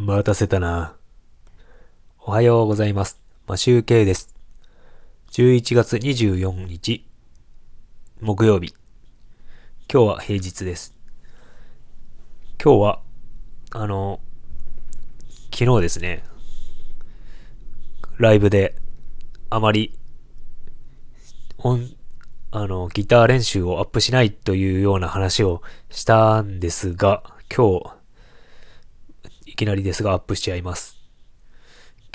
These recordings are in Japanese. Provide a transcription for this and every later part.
待たせたな。おはようございます。マシューケイです。11月24日、木曜日。今日は平日です。今日は、あの、昨日ですね、ライブで、あまり、音、あの、ギター練習をアップしないというような話をしたんですが、今日、きなりですがアップしちゃいます。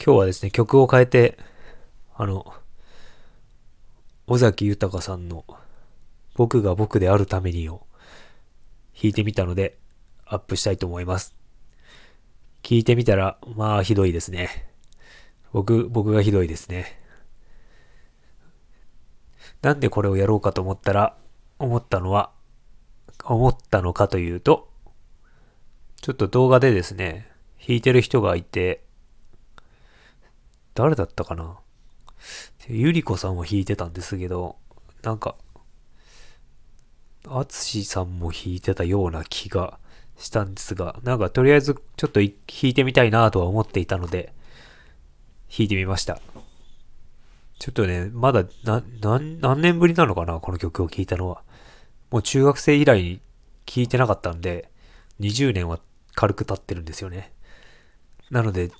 今日はですね、曲を変えて、あの、尾崎豊さんの僕が僕であるためにを弾いてみたので、アップしたいと思います。聞いてみたら、まあひどいですね。僕、僕がひどいですね。なんでこれをやろうかと思ったら、思ったのは、思ったのかというと、ちょっと動画でですね、弾いてる人がいて、誰だったかな？ゆりこさんも弾いてたんですけど、なんか、あつしさんも弾いてたような気がしたんですが、なんかとりあえずちょっと弾いてみたいなとは思っていたので、弾いてみました。ちょっとね、まだな、何、何年ぶりなのかな？この曲を聴いたのは。もう中学生以来に聴いてなかったんで、20年は軽く経ってるんですよね。なので、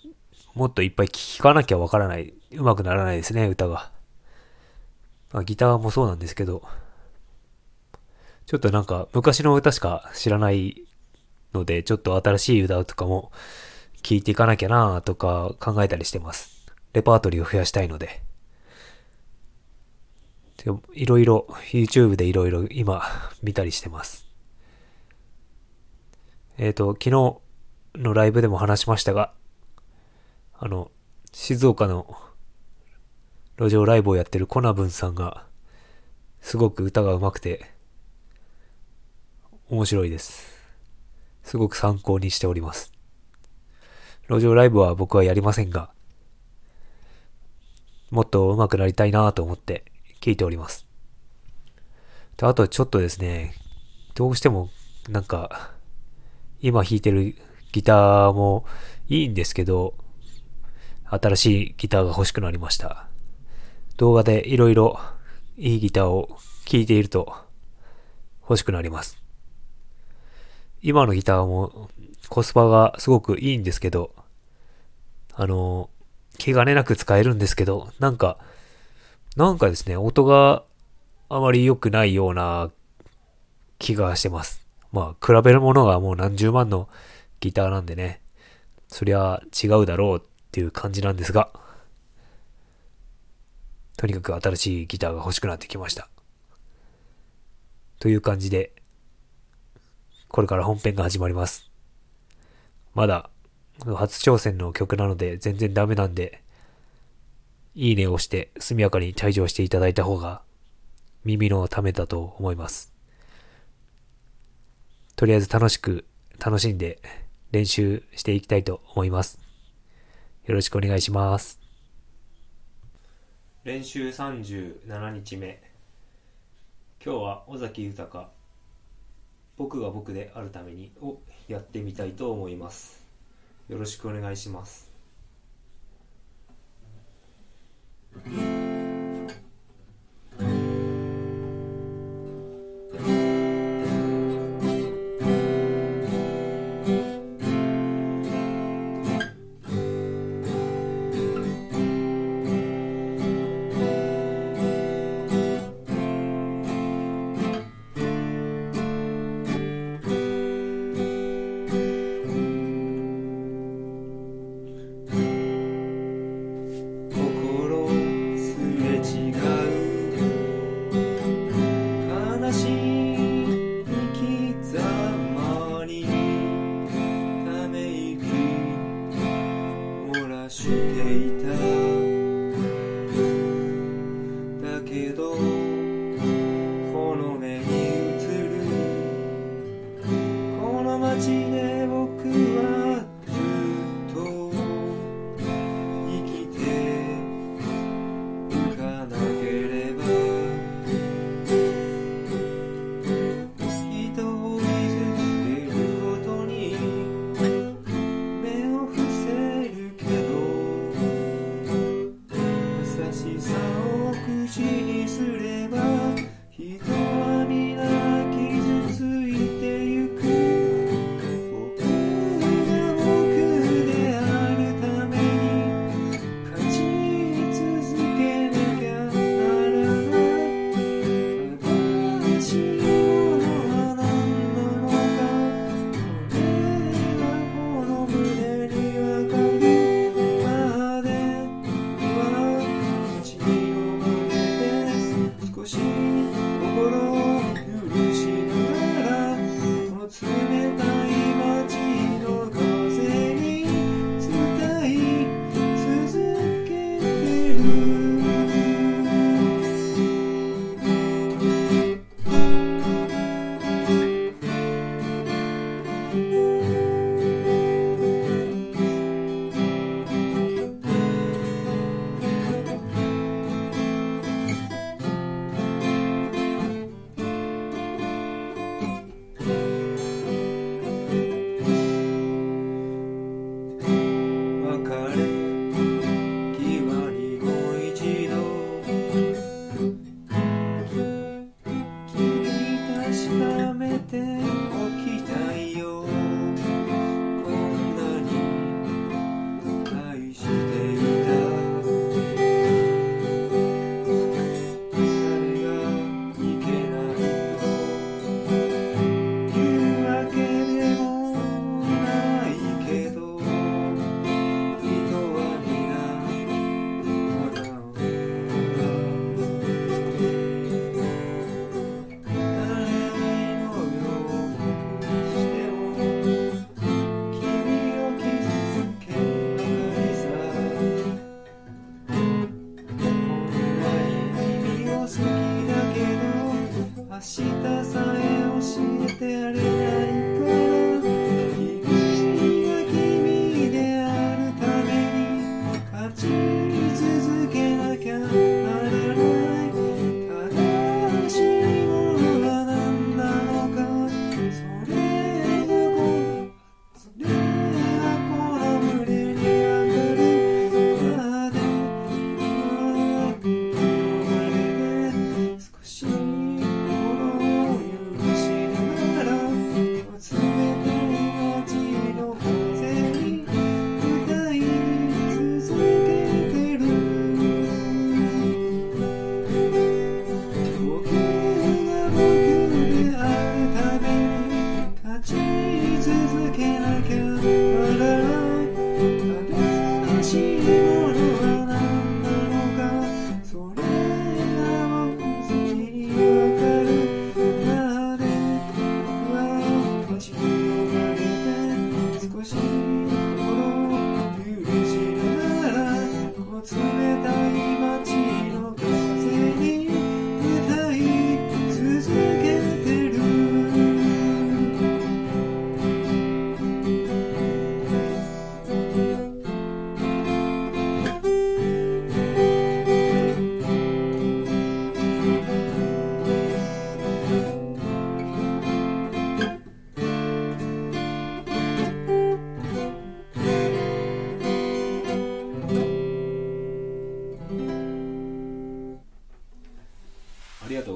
もっといっぱい聴かなきゃわからない、上手くならないですね、歌が。まあ、ギターもそうなんですけど、ちょっとなんか昔の歌しか知らないので、ちょっと新しい歌とかも聴いていかなきゃなとか考えたりしてます。レパートリーを増やしたいので。でいろいろ、YouTube でいろいろ今見たりしてます。えっ、と、昨日のライブでも話しましたが、あの、静岡の路上ライブをやってるコナブンさんが、すごく歌が上手くて、面白いです。すごく参考にしております。路上ライブは僕はやりませんが、もっと上手くなりたいなと思って聞いております。であとちょっとですね、どうしてもなんか、今弾いてるギターもいいんですけど、新しいギターが欲しくなりました。動画でいろいろいいギターを聴いていると欲しくなります。今のギターもコスパがすごくいいんですけど、あの、気兼ねなく使えるんですけど、なんか、なんかですね、音があまり良くないような気がしてます。まあ、比べるものがもう何十万のギターなんでね、そりゃ違うだろうっていう感じなんですが、とにかく新しいギターが欲しくなってきました。という感じで、これから本編が始まります。まだ、初挑戦の曲なので全然ダメなんで、いいねを押して速やかに退場していただいた方が耳のためだと思います。とりあえず楽しく、楽しんで練習していきたいと思います。よろしくお願いします。練習37日目。今日は尾崎豊、僕が僕であるためにをやってみたいと思います。よろしくお願いします。acheter しさを口にすれば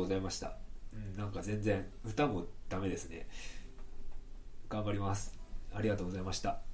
ございました。うん、なんか全然歌もダメですね。頑張ります。ありがとうございました。